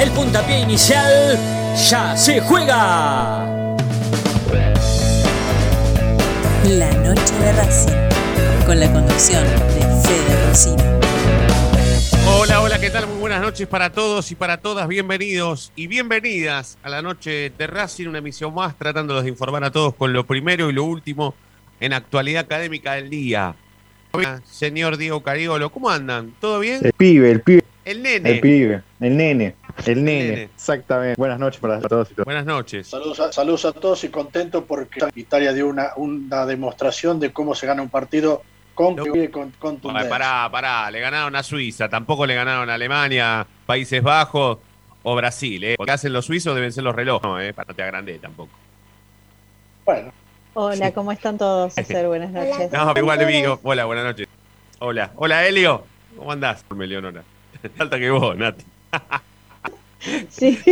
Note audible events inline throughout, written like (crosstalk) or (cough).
El puntapié inicial ya se juega. La noche de Racing, con la conducción de Fede Rosino. Hola, hola, ¿qué tal? Muy buenas noches para todos y para todas. Bienvenidos y bienvenidas a la noche de Racing, una emisión más tratándolos de informar a todos con lo primero y lo último en actualidad académica del día. Señor Diego Cariolo, ¿cómo andan? ¿Todo bien? El pibe, el pibe. El nene. El pibe, el nene. El nene, nene. exactamente. Buenas noches para todos y todas. Buenas noches. Saludos a, saludos a todos y contento porque Italia dio una, una demostración de cómo se gana un partido con, No. con, Ay, contundencia. pará, pará, le ganaron a Suiza, tampoco le ganaron a Alemania, Países Bajos o Brasil, ¿eh? Porque hacen los suizos deben ser los relojes, no, ¿eh? Para no te agrandé tampoco. Bueno, Hola, ¿cómo están todos? (laughs) Buenas noches. No, pero igual le digo, hola, buenas noches. Hola, hola Helio, ¿cómo andás? Me Leonora. (laughs) Falta que vos, Nati. (laughs) Sí. (laughs)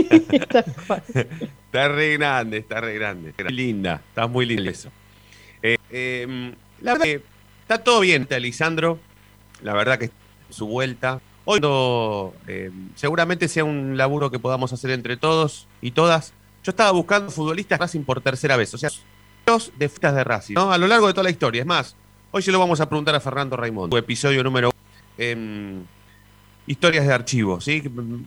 Está re grande, está re grande. Linda, estás muy linda eso. Eh, eh, la verdad que está todo bien, está Lisandro. La verdad que su vuelta. Hoy eh, seguramente sea un laburo que podamos hacer entre todos y todas. Yo estaba buscando futbolistas de Racing por tercera vez, o sea, los de fiestas de Racing, ¿no? A lo largo de toda la historia. Es más, hoy se lo vamos a preguntar a Fernando Raimundo, su episodio número uno. Historias de archivo, ¿sí?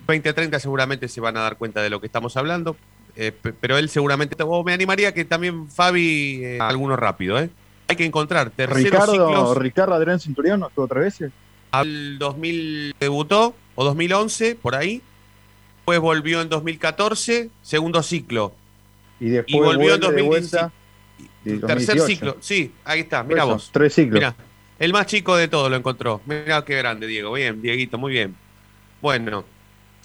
20 a 30 seguramente se van a dar cuenta de lo que estamos hablando. Eh, pe- pero él seguramente, o me animaría que también Fabi, eh, alguno rápido, ¿eh? Hay que encontrar terceros Ricardo, ciclos. Ricardo Adrián Centurión, ¿no estuvo tres veces? Al 2000 debutó, o 2011, por ahí. Después volvió en 2014, segundo ciclo. Y después Y volvió en vuelve de 2017. vuelta. y Tercer 2018. ciclo, sí, ahí está, mira vos. Tres ciclos. Mira, el más chico de todos lo encontró. Mira qué grande, Diego. Bien, Dieguito, muy bien. Bueno,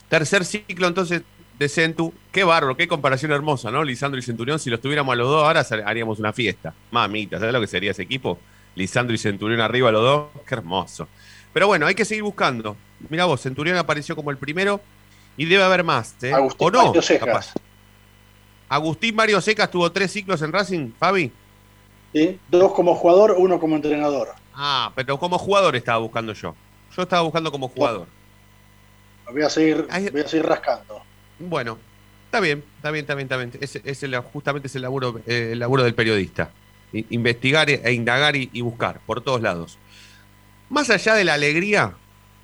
tercer ciclo entonces de Centu. Qué bárbaro, qué comparación hermosa, ¿no? Lisandro y Centurión. Si los tuviéramos a los dos ahora haríamos una fiesta. Mamita, ¿sabes lo que sería ese equipo? Lisandro y Centurión arriba los dos. Qué hermoso. Pero bueno, hay que seguir buscando. Mira vos, Centurión apareció como el primero y debe haber más, ¿eh? Agustín ¿O no? Mario Cejas. Capaz. Agustín Mario Secas tuvo tres ciclos en Racing, Fabi. ¿sí? dos como jugador, uno como entrenador. Ah, pero como jugador estaba buscando yo. Yo estaba buscando como jugador. Voy a seguir, voy a seguir rascando. Bueno, está bien, está bien, está bien, está bien. La- justamente es el laburo, eh, el laburo del periodista. I- Investigar e indagar y, y buscar por todos lados. Más allá de la alegría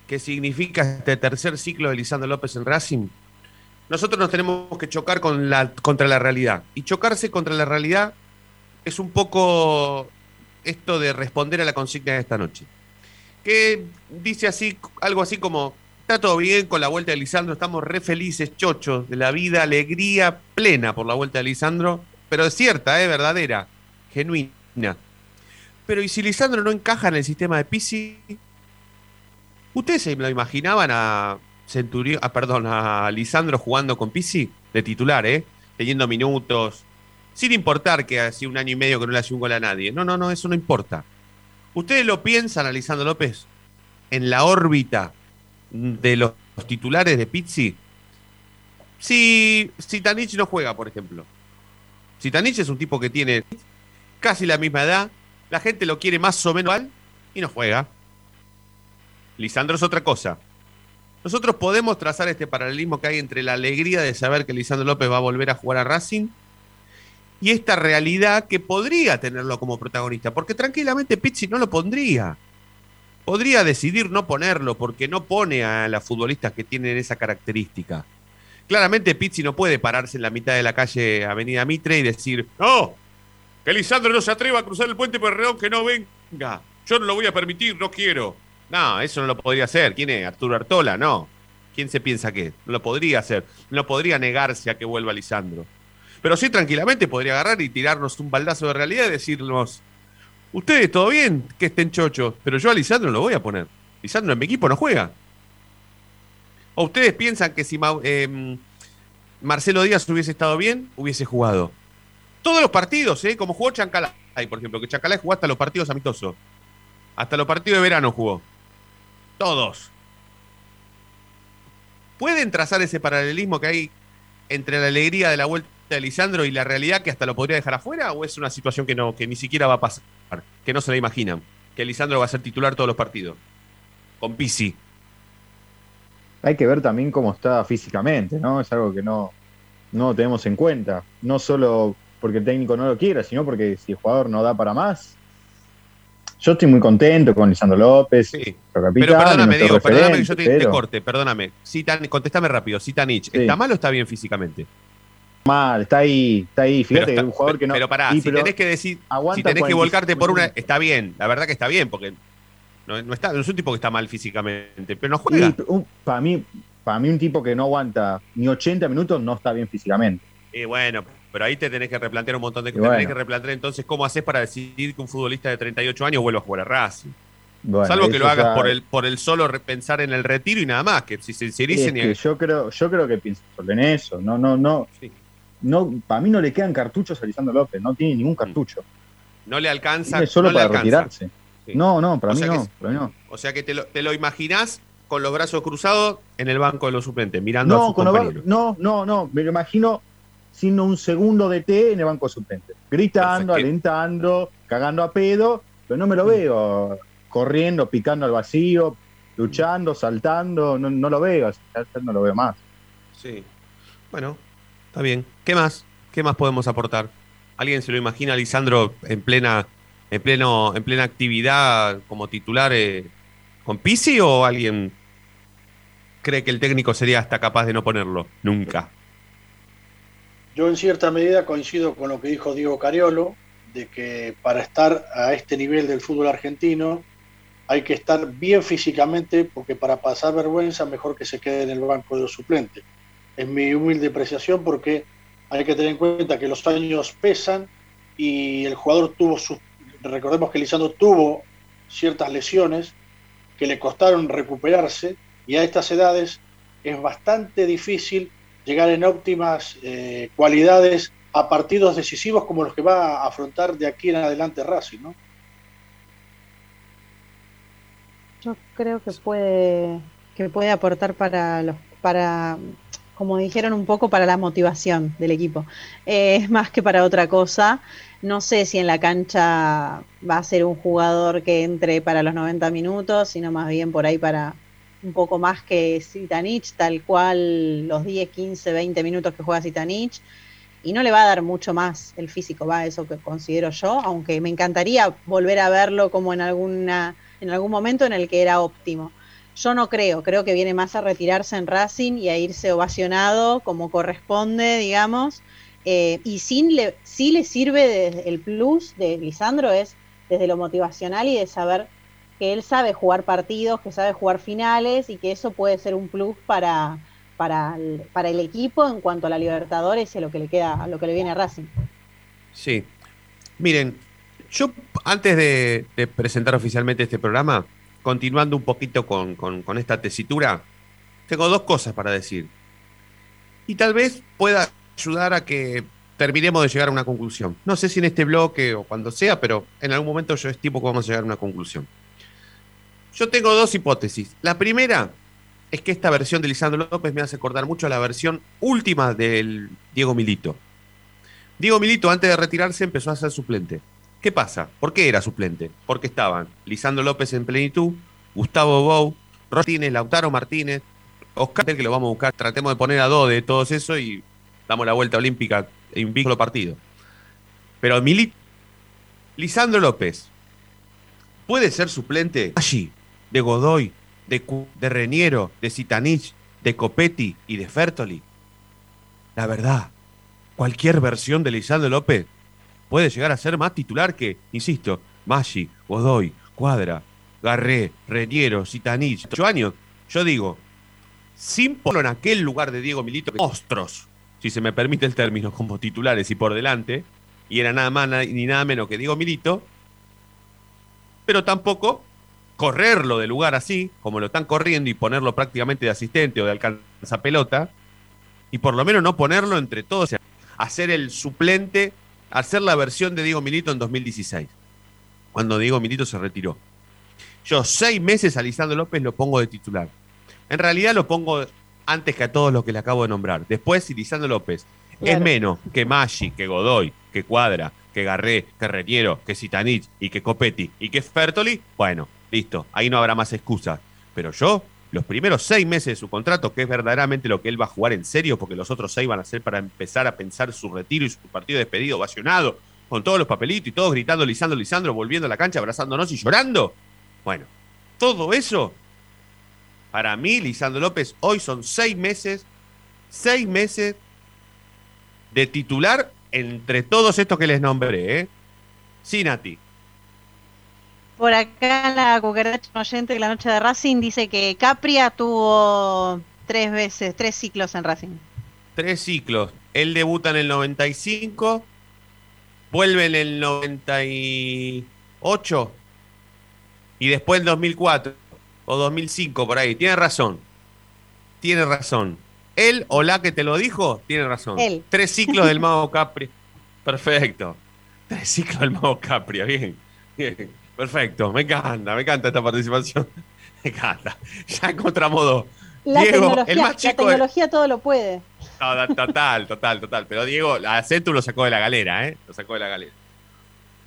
que significa este tercer ciclo de Lisandro López en Racing, nosotros nos tenemos que chocar con la, contra la realidad. Y chocarse contra la realidad es un poco esto de responder a la consigna de esta noche. Que dice así, algo así como, está todo bien con la vuelta de Lisandro, estamos re felices, chochos, de la vida, alegría plena por la vuelta de Lisandro, pero es cierta, es verdadera, genuina. Pero ¿y si Lisandro no encaja en el sistema de Pisi? ¿Ustedes se lo imaginaban a Centurión, ah, perdón, a Lisandro jugando con Pisi de titular, eh? Teniendo minutos, sin importar que hacía un año y medio que no le hacía un gol a nadie. No, no, no, eso no importa. ¿Ustedes lo piensan a Lisandro López en la órbita de los titulares de Pizzi? Si, si Tanich no juega, por ejemplo. Si Tanich es un tipo que tiene casi la misma edad, la gente lo quiere más o menos igual y no juega. Lisandro es otra cosa. Nosotros podemos trazar este paralelismo que hay entre la alegría de saber que Lisandro López va a volver a jugar a Racing y esta realidad que podría tenerlo como protagonista, porque tranquilamente Pizzi no lo pondría. Podría decidir no ponerlo porque no pone a las futbolistas que tienen esa característica. Claramente Pizzi no puede pararse en la mitad de la calle Avenida Mitre y decir, no, que Lisandro no se atreva a cruzar el puente Perreón, que no venga. Yo no lo voy a permitir, no quiero. No, eso no lo podría hacer. ¿Quién es? Arturo Artola, no. ¿Quién se piensa que? No lo podría hacer. No podría negarse a que vuelva Lisandro. Pero sí tranquilamente podría agarrar y tirarnos un baldazo de realidad y decirnos, ustedes todo bien que estén chochos, pero yo a Lisandro lo voy a poner. Lisandro en mi equipo no juega. ¿O ustedes piensan que si eh, Marcelo Díaz hubiese estado bien, hubiese jugado. Todos los partidos, ¿eh? Como jugó Chancalay, por ejemplo, que Chancalay jugó hasta los partidos amistosos. Hasta los partidos de verano jugó. Todos. ¿Pueden trazar ese paralelismo que hay entre la alegría de la vuelta de Lisandro y la realidad que hasta lo podría dejar afuera? ¿O es una situación que no, que ni siquiera va a pasar? Que no se la imaginan. Que Lisandro va a ser titular todos los partidos. Con Pisi. Hay que ver también cómo está físicamente, ¿no? Es algo que no, no tenemos en cuenta. No solo porque el técnico no lo quiera, sino porque si el jugador no da para más. Yo estoy muy contento con Lisandro López, Sí. capitán, Pero perdóname, Diego, perdóname que yo te, corte, perdóname. Citan, contestame rápido. Citanich, Sí. ¿está mal o está bien físicamente? Mal, está ahí, está ahí. Fíjate está- un jugador que no. pero pará, Sí, si pero tenés que decir, aguanta si tenés que 45 volcarte por una. Está bien, la verdad que está bien, porque no, no está, no es un tipo que está mal físicamente, pero no juega. para mí, para mí un tipo que no aguanta ni 80 minutos no está bien físicamente. Y bueno, pero ahí te tenés que replantear un montón de cosas. Tenés bueno. que replantear entonces cómo haces para decidir que un futbolista de 38 años vuelva a jugar a Racing. Bueno, Salvo que lo hagas por el, por el solo repensar en el retiro y nada más, que si se es y- que yo creo, yo creo que piensa solo en eso. No, no, no, Sí. No, para mí no le quedan cartuchos a Lisandro López, no tiene ningún cartucho. no le alcanza. Tiene solo no para retirarse. Sí. No, no, para mí que no, es- para mí no. O sea que te lo, te lo imaginás con los brazos cruzados en el banco de los suplentes, mirando a No, sus con compañeros. no, no, no, me lo imagino siendo un segundo de T en el banco suplente. Gritando, Perfecto. alentando, cagando a pedo, pero no me lo veo corriendo, picando al vacío, luchando, saltando, no, no lo veo, no lo veo más. Sí. Bueno, está bien. ¿Qué más? ¿Qué más podemos aportar? ¿Alguien se lo imagina Lisandro en plena, en pleno, en plena actividad como titular eh, con Pisi o alguien cree que el técnico sería hasta capaz de no ponerlo? Nunca. Yo en cierta medida coincido con lo que dijo Diego Cariolo, de que para estar a este nivel del fútbol argentino hay que estar bien físicamente, porque para pasar vergüenza mejor que se quede en el banco de los suplentes. Es mi humilde apreciación porque hay que tener en cuenta que los años pesan y el jugador tuvo sus... Recordemos que Lisandro tuvo ciertas lesiones que le costaron recuperarse y a estas edades es bastante difícil llegar en óptimas eh, cualidades a partidos decisivos como los que va a afrontar de aquí en adelante Racing, ¿no? Yo creo que puede, que puede aportar para los, para, como dijeron un poco, para la motivación del equipo. Eh, es más que para otra cosa. No sé si en la cancha va a ser un jugador que entre para los 90 minutos, sino más bien por ahí para un poco más que Zitanich, tal cual los 10, 15, 20 minutos que juega Zitanich. Y no le va a dar mucho más el físico, va, eso que considero yo, aunque me encantaría volver a verlo como en alguna en algún momento en el que era óptimo. Yo no creo, creo que viene más a retirarse en Racing y a irse ovacionado como corresponde, digamos. Eh, y sin le, sí le sirve el plus de Lisandro es desde lo motivacional y de saber que él sabe jugar partidos, que sabe jugar finales y que eso puede ser un plus para, para, el, equipo en cuanto a la Libertadores y a lo que le queda, a lo que le viene a Racing. Sí. Miren, yo antes de presentar oficialmente este programa, continuando un poquito con, esta tesitura, tengo dos cosas para decir. Y tal vez pueda ayudar a que terminemos de llegar a una conclusión. No sé si en este bloque o cuando sea, pero en algún momento yo estimo que vamos a llegar a una conclusión. Yo tengo dos hipótesis. La primera es que esta versión de Lisandro López me hace acordar mucho a la versión última del Diego Milito. Diego Milito, antes de retirarse, empezó a ser suplente. ¿Qué pasa? ¿Por qué era suplente? Porque estaban Lisandro López en plenitud, Gustavo Bou, Martínez, Lautaro Martínez, Oscar, que lo vamos a buscar. Tratemos de poner a dos de todos eso y damos la vuelta olímpica en un solo partido. Pero Milito, Lisandro López, ¿puede ser suplente allí de Godoy, de, de Reniero, de Zitanich, de Copetti y de Fertoli? La verdad, cualquier versión de Lisandro López puede llegar a ser más titular que, insisto, Maggi, Godoy, Cuadra, Garré, Reñero, Zitanich, ocho años. Yo digo, sin ponerlo en aquel lugar de Diego Milito, que si se me permite el término, como titulares y por delante, y era nada más ni nada menos que Diego Milito, pero tampoco correrlo de lugar así, como lo están corriendo, y ponerlo prácticamente de asistente o de alcanza pelota, y por lo menos no ponerlo entre todos, hacer el suplente, hacer la versión de Diego Milito en 2016, cuando Diego Milito se retiró. Yo seis meses a Lisandro López lo pongo de titular. En realidad lo pongo antes que a todos los que le acabo de nombrar. Después, si Lisandro López es menos que Maggi, que Godoy, que Cuadra, que Garré, que Reniero, que Sitanich y que Copetti y que Fertoli, bueno, listo, ahí no habrá más excusas. Pero yo, los primeros seis meses de su contrato, que es verdaderamente lo que él va a jugar en serio, porque los otros seis van a ser para empezar a pensar su retiro y su partido de despedido ovacionado, con todos los papelitos y todos gritando Lisandro, Lisandro, volviendo a la cancha, abrazándonos y llorando. Bueno, todo eso, para mí, Lisandro López, hoy son seis meses, seis meses de titular entre todos estos que les nombré, ¿eh? Sinati. Por acá la cucaracha oyente de la noche de Racing dice que Capria tuvo tres veces, tres ciclos en Racing. Tres ciclos. Él debuta en el 95, vuelve en el 98 y después en 2004 o 2005 por ahí. Tiene razón. Tiene razón. Él o la que te lo dijo, tiene razón. Él. Tres ciclos del (laughs) Mago Capri. Perfecto. Tres ciclos del Mago Capri. Bien. Bien. Perfecto. Me encanta, me encanta esta participación. (laughs) Me encanta. Ya encontramos dos. La Diego, tecnología, el más la chico de- tecnología todo lo puede. no, total, total, total. Pero Diego, a Centu lo sacó de la galera, ¿eh? Lo sacó de la galera.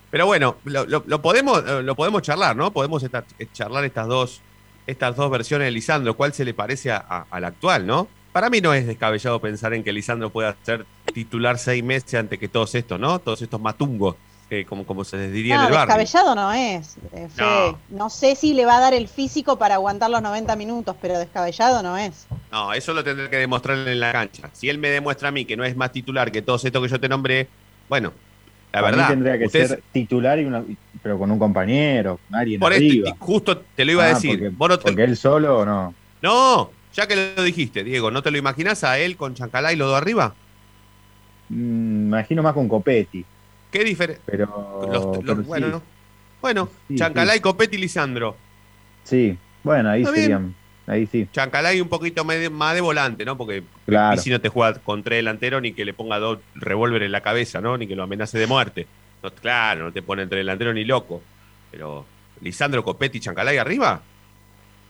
Pero bueno, lo, lo- lo podemos, eh, lo podemos charlar, ¿no? Podemos esta- eh, charlar estas dos, estas dos versiones de Lisandro. ¿Cuál se le parece a, a- a la actual, no? Para mí no es descabellado pensar en que Lisandro pueda ser titular seis meses antes que todos estos, ¿no? Todos estos matungos, eh, como, como se les diría No, en el barrio. descabellado no es. eh, Fede. No. sé si le va a dar el físico para aguantar los 90 minutos, pero descabellado no es. No, eso lo tendré que demostrar en la cancha. Si él me demuestra a mí que no es más titular que todos estos que yo te nombré, bueno, la Para mí verdad. tendría que ustedes- ser titular, y una- pero con un compañero, con alguien Por esto, arriba. justo te lo iba a Ah, decir. Porque, Vos no, te- porque él solo no. no, ya que lo dijiste, Diego, ¿no te lo imaginás a él con Chancalá y los dos arriba? Mm, imagino más con Copetti, ¿Qué diferencia? pero, pero sí, bueno, ¿no? Bueno, Sí, Chancalá sí. y Copetti y Lisandro. sí, bueno, ahí serían, ahí sí, Chancalá y un poquito más de volante, ¿no? Porque claro. si no te juega con tres delanteros ni que le ponga dos revólveres en la cabeza, ¿no? Ni que lo amenace de muerte. No, claro, no te pone entre delantero ni loco. Pero Lisandro, Copetti y Chancalá y arriba,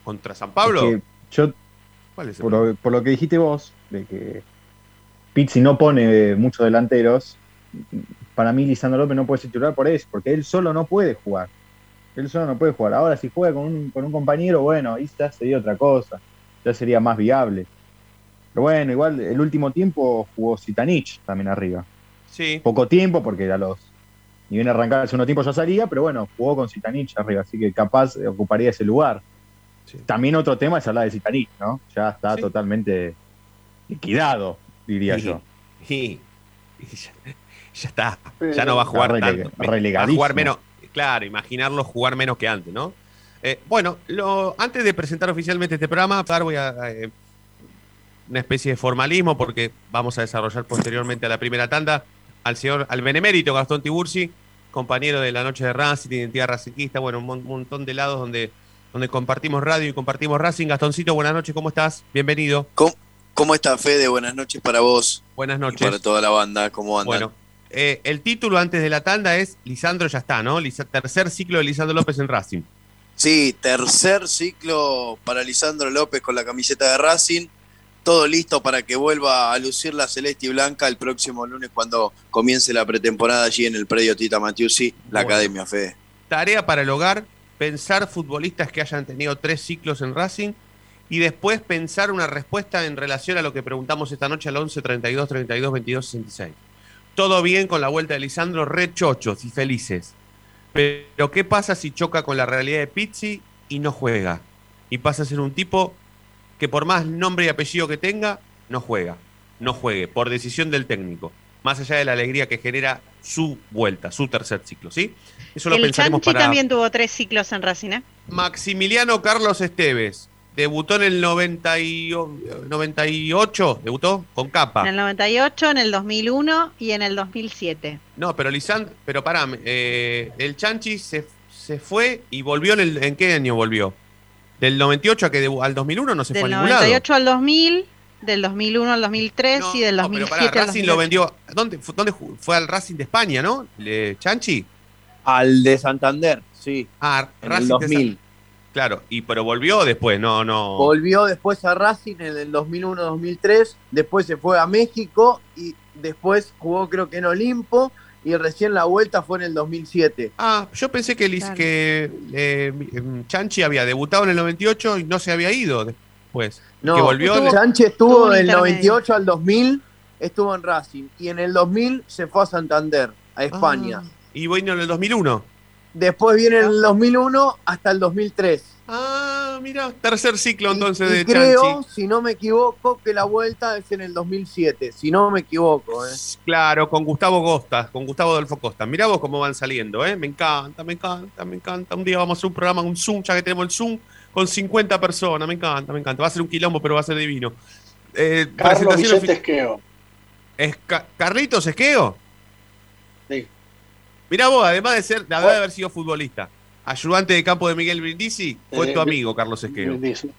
contra San Pablo. Es que yo, ¿Cuál es el por lo, por lo que dijiste vos, de que Pizzi no pone muchos delanteros, para mí Lisandro López no puede ser titular por eso, porque él solo no puede jugar. Él solo no puede jugar. Ahora, si juega con un, con un compañero, bueno, ahí ya sería otra cosa. Ya sería más viable. Pero bueno, igual el último tiempo jugó Sitanich también arriba. Sí. Poco tiempo, porque a los. Ni bien arrancar el segundo tiempo ya salía, pero bueno, jugó con Sitanich arriba, así que capaz ocuparía ese lugar. Sí. También otro tema es hablar de Sitanich, ¿no? Ya está Sí. totalmente liquidado, diría Y- yo. y- y ya, está. Ya no va a jugar tanto. Va a jugar menos. Claro, imaginarlo jugar menos que antes, ¿no? Eh, bueno, lo, antes de presentar oficialmente este programa, voy a. eh, una especie de formalismo, porque vamos a desarrollar posteriormente a la primera tanda al señor, al benemérito Gastón Tiburci, compañero de la noche de Racing, de identidad racinguista, bueno, un mon- montón de lados donde, donde compartimos radio y compartimos Racing. Gastoncito, buenas noches, ¿cómo estás? Bienvenido. ¿Cómo, cómo está Fede? Buenas noches para vos Buenas y noches. para toda la banda. ¿Cómo andan? Bueno, eh, el título antes de la tanda es Lisandro ya está, ¿no? Lisa- tercer ciclo de Lisandro López en Racing. Sí, tercer ciclo para Lisandro López con la camiseta de Racing. Todo listo para que vuelva a lucir la celeste y blanca el próximo lunes cuando comience la pretemporada allí en el predio Tita Matiusi, la Bueno. Academia Fede. Tarea para el hogar, pensar futbolistas que hayan tenido tres ciclos en Racing y después pensar una respuesta en relación a lo que preguntamos esta noche al 11 32 32 22 66. Todo bien con la vuelta de Lisandro, re chochos y felices. Pero ¿qué pasa si choca con la realidad de Pizzi y no juega? Y pasa a ser un tipo que por más nombre y apellido que tenga, no juega. No juegue, por decisión del técnico. Más allá de la alegría que genera su vuelta, su tercer ciclo, ¿sí? Eso lo El pensaremos Chanchi para también tuvo tres ciclos en Racing, ¿eh? Maximiliano Carlos Esteves. Debutó en el 90 y- 98, debutó con capa. En el 98, en el 2001 y en el 2007. No, pero Lisandro, pero pará, eh, el Chanchi se, se fue y volvió en, el, ¿en qué año volvió? Del 98 a que debu- al 2001 no se Del fue a ningún lado. 98 al 2000 Del 2001 al 2003 y del No, 2007 pero para al Racing lo 2008. vendió. ¿Dónde, fu- dónde fue al Racing de España, no? Le- ¿Chanchi? Al de Santander, sí, Ah, en Racing el de 2000. Sa- Claro, y pero volvió después, no, no. Volvió después a Racing en el 2001-2003, después se fue a México y después jugó creo que en Olimpo y recién la vuelta fue en el 2007. Ah, yo pensé que, Liz- Claro. que eh, em, Chanchi había debutado en el 98 y no se había ido después. No, que volvió Estuvo- Tuvo estuvo del intermedio. 98 al 2000, estuvo en Racing y en el 2000 se fue a Santander, a España. Ah, y vino en el 2001. Después viene el 2001 hasta el 2003. Ah, mira, tercer ciclo Y- entonces y, de creo, Chanchi. si no me equivoco, que la vuelta es en el 2007, si no me equivoco. ¿eh? Claro, con Gustavo Costa, con Gustavo Adolfo Costa. Mirá vos cómo van saliendo, ¿eh? Me encanta, me encanta, me encanta. Un día vamos a hacer un programa, un Zoom, ya que tenemos el Zoom, con 50 personas. Me encanta, me encanta. Va a ser un quilombo, pero va a ser divino. Eh, Carlos Esqueo. ¿Es Ca- Carlitos Esqueo? Sí. Mirá vos, además de ser, de haber, sido futbolista, ayudante de campo de Miguel Brindisi, fue Eh, tu amigo, Carlos Esqueo. Dice.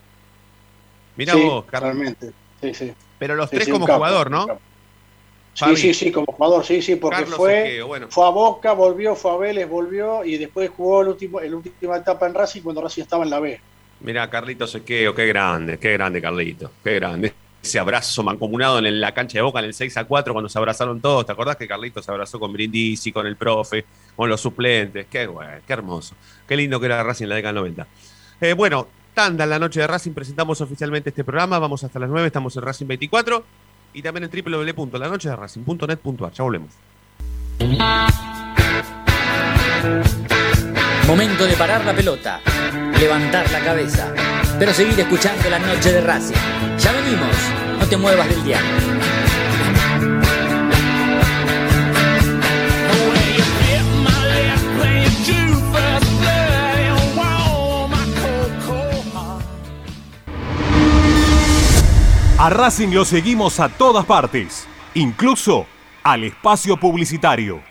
Mirá Sí, vos, Carlos. realmente. Sí, sí. Pero los tres como jugador, ¿no? Sí, sí, sí, como jugador, sí, sí, porque Carlos fue, Esqueo, bueno. fue a Boca, volvió, fue a Vélez, volvió y después jugó el último, el última etapa en Racing cuando Racing estaba en la B. Mirá, Carlitos Esqueo, qué grande, qué grande, Carlitos, qué grande. Ese abrazo mancomunado en la cancha de Boca en el 6 a 4 cuando se abrazaron todos. ¿Te acordás que Carlitos se abrazó con Brindisi, con el profe, con los suplentes? Qué bueno, qué hermoso. Qué lindo que era Racing en la década del 90. Eh, bueno, tanda en la noche de Racing, presentamos oficialmente este programa. Vamos hasta las 9, estamos en Racing 24 y también en www.lanochederacing.net.ar. Ya volvemos. Momento de parar la pelota, levantar la cabeza, pero seguir escuchando la noche de Racing. Ya venimos, no te muevas del diario. A Racing lo seguimos a todas partes, incluso al espacio publicitario.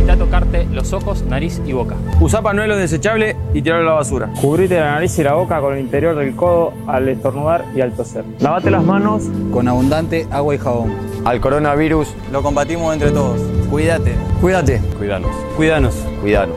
Evita tocarte los ojos, nariz y boca. Usa pañuelo desechable y tirarlo a la basura. Cubrite la nariz y la boca con el interior del codo al estornudar y al toser. Lavate las manos con abundante agua y jabón. al coronavirus. Lo combatimos entre todos. Cuídate. Cuídate. Cuidanos. Cuidanos. Cuidanos.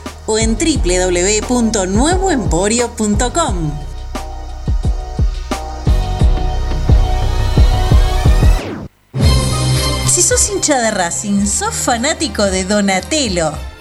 en www.nuevoemporio.com. Si sos hincha de Racing, sos fanático de Donatello.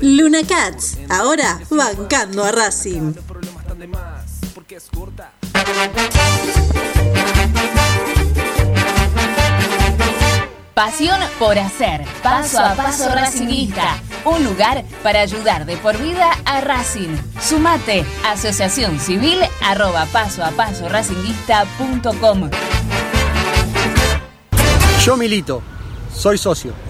Luna Cats, ahora bancando a Racing. Pasión por hacer. Paso a paso Racingista. Un lugar para ayudar de por vida a Racing. Sumate. Asociación Civil arroba paso a paso racinguista.com. Yo milito. Soy socio.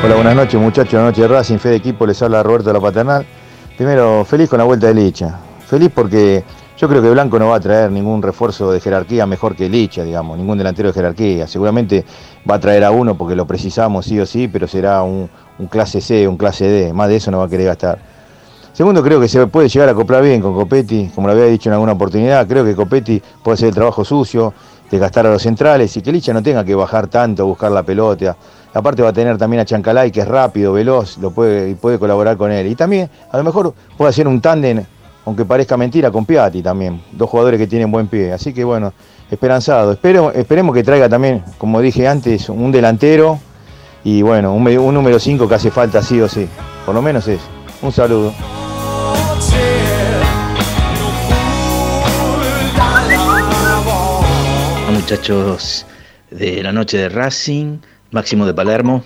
Hola, buenas noches muchachos, noche de Racing, fe de equipo, les habla Roberto de la Paternal. Primero, feliz con la vuelta de Licha. Feliz porque yo creo que Blanco no va a traer ningún refuerzo de jerarquía mejor que Licha, digamos, ningún delantero de jerarquía. Seguramente va a traer a uno porque lo precisamos sí o sí, pero será un, clase C, un clase D, más de eso no va a querer gastar. Segundo, creo que se puede llegar a acoplar bien con Copetti, como lo había dicho en alguna oportunidad, creo que Copetti puede hacer el trabajo sucio, desgastar a los centrales y que Licha no tenga que bajar tanto, buscar la pelota. Aparte va a tener también a Chancalay, que es rápido, veloz, lo puede, y puede colaborar con él. Y también, a lo mejor, puede hacer un tándem, aunque parezca mentira, con Piatti también. Dos jugadores que tienen buen pie. Así que bueno, esperanzado. Espero, esperemos que traiga también, como dije antes, un delantero y bueno, un, un número 5 que hace falta sí o sí. Por lo menos es. Un saludo. muchachos de la noche de Racing, Máximo de Palermo.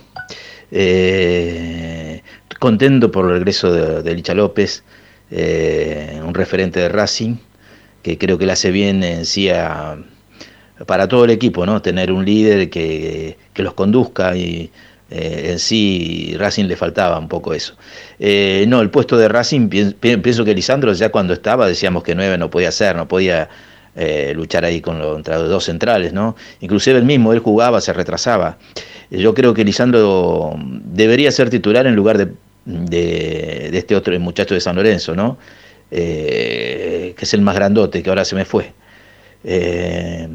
Eh, contento por el regreso de, Licha López, eh, un referente de Racing, que creo que le hace bien en sí a- para todo el equipo, ¿no? Tener un líder que, que los conduzca y eh, en sí Racing le faltaba un poco eso. No, el puesto de Racing, pien- pi- pienso que Lisandro ya cuando estaba decíamos que nueve no podía ser, no podía eh, luchar ahí con los, dos centrales, ¿no? Inclusive él mismo, él jugaba, se retrasaba. Yo creo que Lisandro debería ser titular en lugar de, de, de este otro muchacho de San Lorenzo, ¿no? Eh, que es el más grandote, que ahora se me fue. Eh,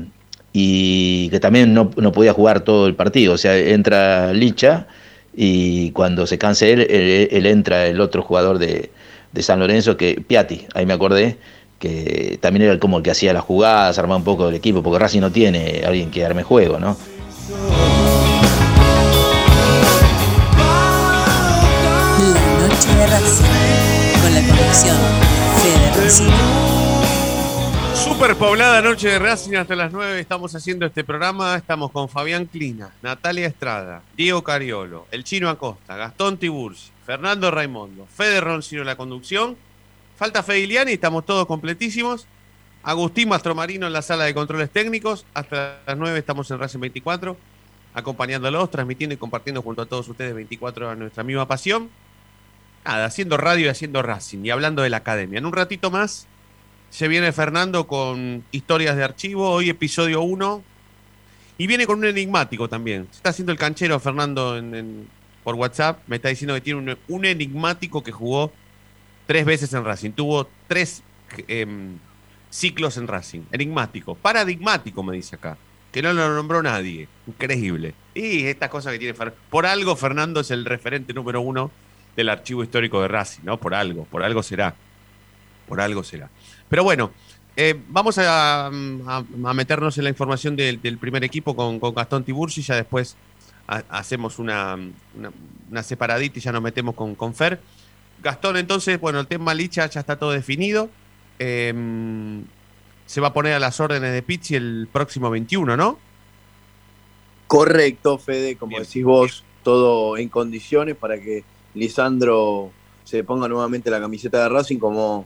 y que también no, no podía jugar todo el partido, o sea, entra Licha y cuando se canse él, él, él entra el otro jugador de, de San Lorenzo, que Piatti, ahí me acordé, que también era como el que hacía las jugadas, armaba un poco el equipo, porque Racing no tiene alguien que arme juego, ¿no? La noche de Racing. Con la conducción Fede Racing. Super poblada noche de Racing hasta las 9 estamos haciendo este programa. Estamos con Fabián Clina, Natalia Estrada, Diego Cariolo, el Chino Acosta, Gastón Tiburci, Fernando Raimondo, Fede Roncino en la conducción. Falta Fediliani, estamos todos completísimos. Agustín Mastromarino en la sala de controles técnicos. Hasta las 9 estamos en Racing 24, acompañándolos, transmitiendo y compartiendo junto a todos ustedes 24 horas nuestra misma pasión. Nada, haciendo radio y haciendo Racing y hablando de la academia. En un ratito más se viene Fernando con historias de archivo, hoy episodio 1. Y viene con un enigmático también. Se está haciendo el canchero Fernando por WhatsApp. Me está diciendo que tiene un enigmático que jugó tres veces en Racing. Tuvo tres em, ciclos en Racing. Enigmático. Paradigmático, me dice acá. Que no lo nombró nadie. Increíble. Y estas cosas que tiene Fernando. Por algo Fernando es el referente número uno del archivo histórico de Racing, ¿no? Por algo. Por algo será. Por algo será. Pero bueno, Eh, vamos a, meternos en la información del, primer equipo con, con Gastón Tiburci, ya después ha- hacemos una, una, una separadita y ya nos metemos con, con Fer. Gastón, entonces, bueno, el tema Licha ya está todo definido. Eh, se va a poner a las órdenes de Pizzi el próximo 21, ¿no? Correcto, Fede, como decís vos, todo en condiciones para que Lisandro se ponga nuevamente la camiseta de Racing, como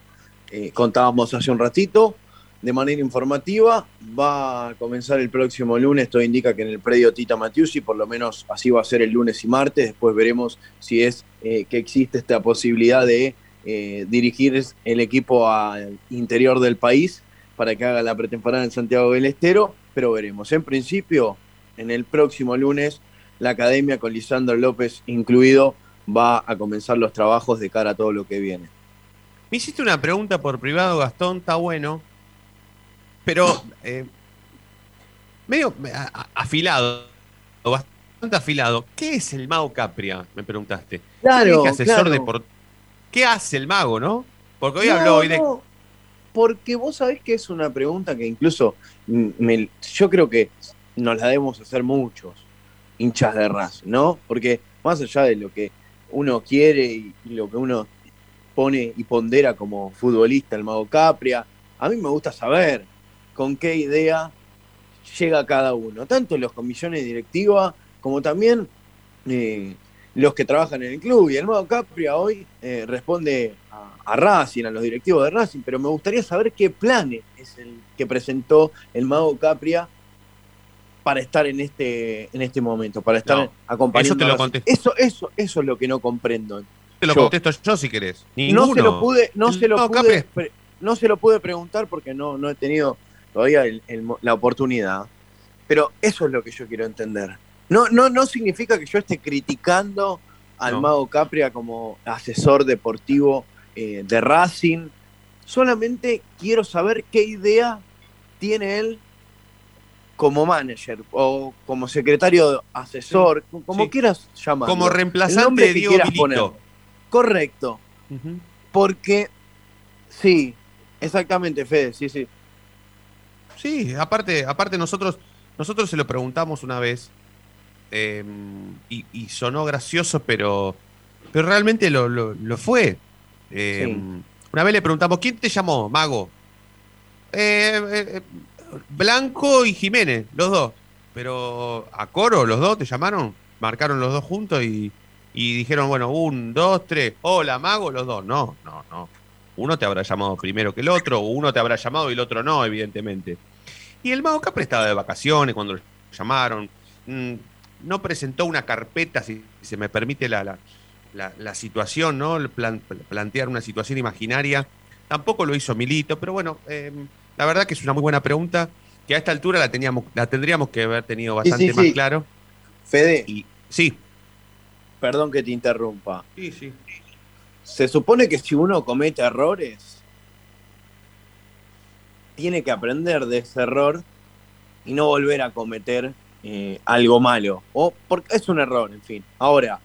eh, contábamos hace un ratito. De manera informativa, va a comenzar el próximo lunes, todo indica que en el predio Tita Matiusi, por lo menos así va a ser el lunes y martes, después veremos si es eh, que existe esta posibilidad de eh, dirigir el equipo al interior del país para que haga la pretemporada en Santiago del Estero, pero veremos. En principio, en el próximo lunes, la academia con Lisandro López incluido va a comenzar los trabajos de cara a todo lo que viene. Me hiciste una pregunta por privado, Gastón, está bueno. Pero eh, medio afilado, bastante afilado. ¿Qué es el mago Capria? Me preguntaste. Claro, asesor claro. de ¿Qué hace el mago, no? Porque hoy No, habló hoy de. no, Porque vos sabés que es una pregunta que incluso me- yo creo que nos la debemos hacer muchos hinchas de Racing, ¿no? Porque más allá de lo que uno quiere y, y lo que uno pone y pondera como futbolista, el mago Capria, a mí me gusta saber con qué idea llega cada uno, tanto los comisiones directivas como también eh, los que trabajan en el club. Y el Mago Capria hoy eh, responde a, a Racing, a los directivos de Racing, pero me gustaría saber qué planes es el que presentó el Mago Capria para estar en este, en este momento, para estar No, acompañando. eso te a lo Racing. contesto. Eso, eso, eso es lo que no comprendo. Te lo Yo. contesto yo si querés. No se lo pude, no El se lo pude, no se lo pude preguntar porque no, no he tenido todavía el- el la oportunidad. Pero eso es lo que yo quiero entender. No, no, no significa que yo esté criticando al No. Mago Capria como asesor deportivo eh, de Racing. Solamente quiero saber qué idea tiene él como manager o como secretario asesor, como sí. quieras llamarlo. Como reemplazante de Diego poner. Correcto. Porque, sí, exactamente, Fede, sí, sí. Sí, aparte, aparte nosotros, nosotros se lo preguntamos una vez eh, y, y sonó gracioso, pero, pero realmente lo, lo- lo fue. Eh, Sí. Una vez le preguntamos, ¿quién te llamó, Mago? "Eh, eh, eh, Blanco y Jiménez, los dos. Pero a coro, los dos te llamaron, marcaron los dos juntos y, y dijeron, bueno, un, dos, tres, hola, Mago, los dos. No, no, no. Uno te habrá llamado primero que el otro, o uno te habrá llamado y el otro no, evidentemente. Y el Mago Capri estaba de vacaciones cuando lo llamaron. Mm, No presentó una carpeta, si se me permite la, la, la- la situación, ¿no? Plan- plantear una situación imaginaria. Tampoco lo hizo Milito, pero bueno, eh, la verdad que es una muy buena pregunta, que a esta altura la, teníamos, la tendríamos que haber tenido bastante sí, más sí. claro. Fede, sí. perdón que te interrumpa. Sí, sí. Se supone que si uno comete errores, tiene que aprender de ese error y no volver a cometer eh, algo malo. O porque es un error, en fin. Ahora,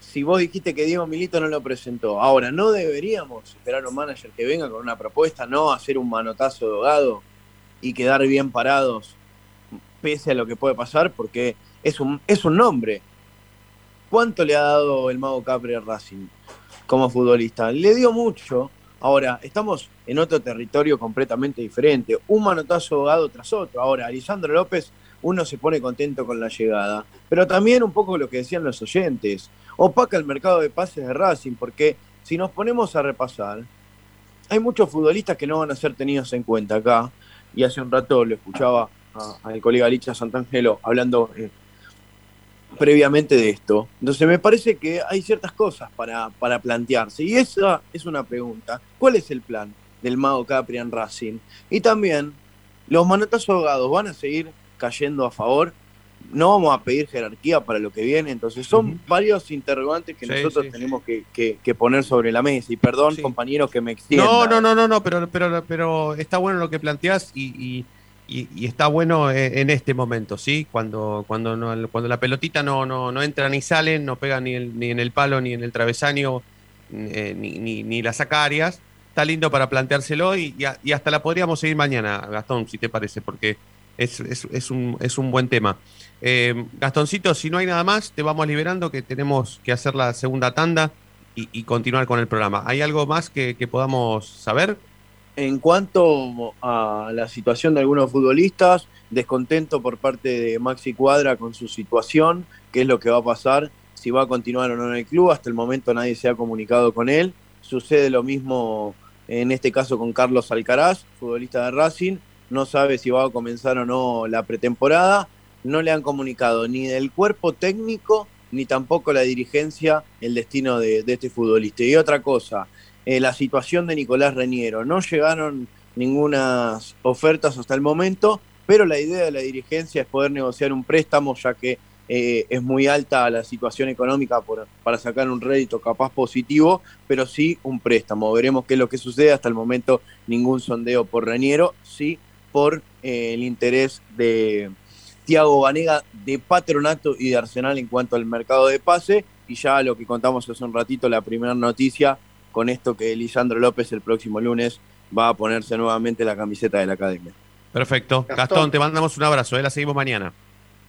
si vos dijiste que Diego Milito no lo presentó, ahora no deberíamos esperar a un manager que venga con una propuesta, no hacer un manotazo de ahogado y quedar bien parados pese a lo que puede pasar, porque es un, es un nombre. ¿Cuánto le ha dado el Mago Capri a Racing como futbolista? Le dio mucho. Ahora, estamos en otro territorio completamente diferente. Un manotazo ahogado tras otro. Ahora, Lisandro López, uno se pone contento con la llegada. Pero también un poco lo que decían los oyentes. Opaca el mercado de pases de Racing, porque si nos ponemos a repasar, hay muchos futbolistas que no van a ser tenidos en cuenta acá. Y hace un rato lo escuchaba al colega Licha Santangelo hablando eh, previamente de esto. Entonces me parece que hay ciertas cosas para, para plantearse. Y esa es una pregunta. ¿Cuál es el plan del Mago Capri en Racing? Y también, ¿los manotazos ahogados van a seguir cayendo a favor? No vamos a pedir jerarquía para lo que viene. Entonces son varios interrogantes que Sí, nosotros sí. tenemos que, que- que poner sobre la mesa. Y perdón, compañeros, que me extienda. No, no, no, no, no, pero, pero, pero está bueno lo que planteás y, y- y- y está bueno eh, en este momento, ¿sí? Cuando, cuando, no- cuando la pelotita no, no, no entra ni sale, no pega ni, el- ni en el palo, ni en el travesaño, eh, ni, ni, ni la saca está lindo para planteárselo y, y, hasta la podríamos seguir mañana, Gastón, si te parece, porque es, es, un, es un buen tema. Eh, Gastoncito, si no hay nada más, te vamos liberando que tenemos que hacer la segunda tanda y, continuar con el programa. ¿Hay algo más que, podamos saber? En cuanto a la situación de algunos futbolistas, descontento por parte de Maxi Cuadra con su situación, qué es lo que va a pasar, si va a continuar o no en el club. Hasta el momento nadie se ha comunicado con él. Sucede lo mismo en este caso con Carlos Alcaraz, futbolista de Racing. No sabe si va a comenzar o no la pretemporada. No le han comunicado ni del cuerpo técnico ni tampoco la dirigencia el destino de, este futbolista. Y otra cosa, eh, la situación de Nicolás Reñero. No llegaron ninguna ofertas hasta el momento, pero la idea de la dirigencia es poder negociar un préstamo, ya que eh, es muy alta la situación económica para sacar un rédito capaz positivo, pero sí un préstamo. Veremos qué es lo que sucede. Hasta el momento ningún sondeo por Reñero, sí por eh, el interés de, Tiago Vanega de Patronato y de Arsenal en cuanto al mercado de pase. Y ya lo que contamos hace un ratito, la primera noticia con esto que Lisandro López el próximo lunes va a ponerse nuevamente la camiseta de la academia. Perfecto. Gastón, te mandamos un abrazo, ¿eh? la seguimos mañana.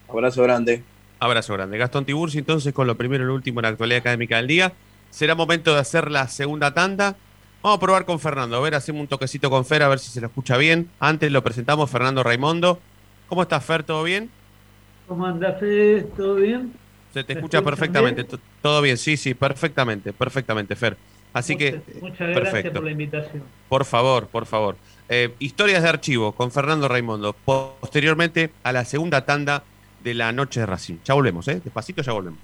Abrazo grande. Abrazo grande. Gastón Tiburci, entonces, con lo primero y lo último en la actualidad académica del día. Será momento de hacer la segunda tanda. Vamos a probar con Fernando. A ver, hacemos un toquecito con Fer, a ver si se lo escucha bien. Antes lo presentamos Fernando Raimondo. ¿Cómo estás, Fer? ¿Todo bien? ¿Cómo andas, Fer? ¿Todo bien? Se te escucha perfectamente. Todo bien, sí, sí, perfectamente, perfectamente, Fer. Así que. Muchas gracias por la invitación. Por favor, por favor. Eh, historias de archivo con Fernando Raimondo. Posteriormente a la segunda tanda de la noche de Racing. Ya volvemos, ¿eh? Despacito, ya volvemos.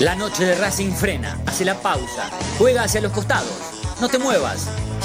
La noche de Racing frena, hace la pausa, juega hacia los costados. No te muevas,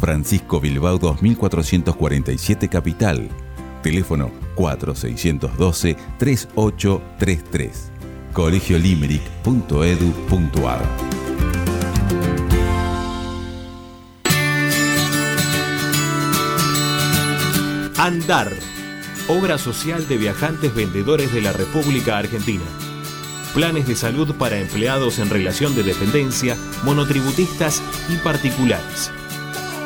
Francisco Bilbao 2447 Capital. Teléfono 4612-3833. colegiolimerick.edu.ar Andar obra social de viajantes vendedores de la República Argentina. Planes de salud para empleados en relación de dependencia, monotributistas y particulares.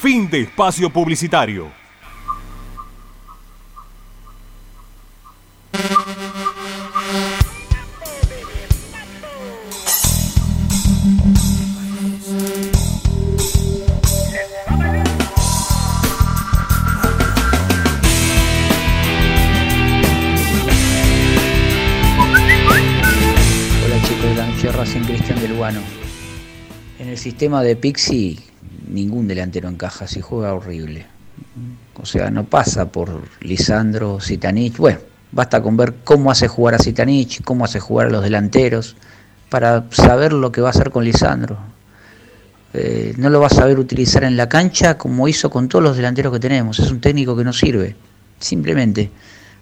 Fin de espacio publicitario. Hola chicos, la anunció Racing Cristian del Lugano. En el sistema de Pixi, ningún delantero encaja, si juega horrible. O sea, no pasa por Lisandro, Zitanich. Bueno, basta con ver cómo hace jugar a Zitanich, cómo hace jugar a los delanteros, para saber lo que va a hacer con Lisandro. Eh, no lo va a saber utilizar en la cancha como hizo con todos los delanteros que tenemos. Es un técnico que no sirve, simplemente.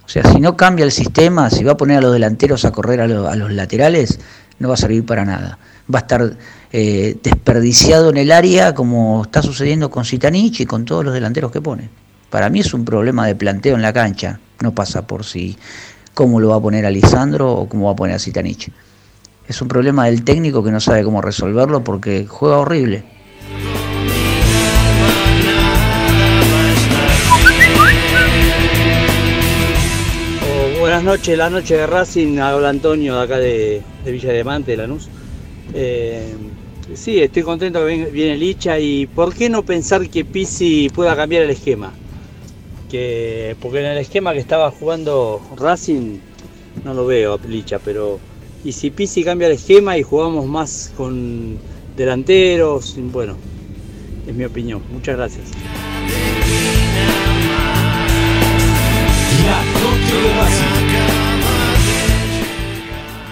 O sea, si no cambia el sistema, si va a poner a los delanteros a correr a, a los laterales, no va a servir para nada. Va a estar eh, desperdiciado en el área como está sucediendo con Zitanich y con todos los delanteros que pone. Para mí es un problema de planteo en la cancha. No pasa por si cómo lo va a poner a Lisandro o cómo va a poner a Zitanich. Es un problema del técnico que no sabe cómo resolverlo porque juega horrible. Oh, buenas noches, la noche de Racing, habla Antonio de acá de, Villa de Lanús. Eh, sí, estoy contento que viene Licha y ¿por qué no pensar que Pizzi pueda cambiar el esquema? Que, porque en el esquema que estaba jugando Racing no lo veo a Licha, pero y si Pizzi cambia el esquema y jugamos más con delanteros, bueno, es mi opinión. Muchas gracias.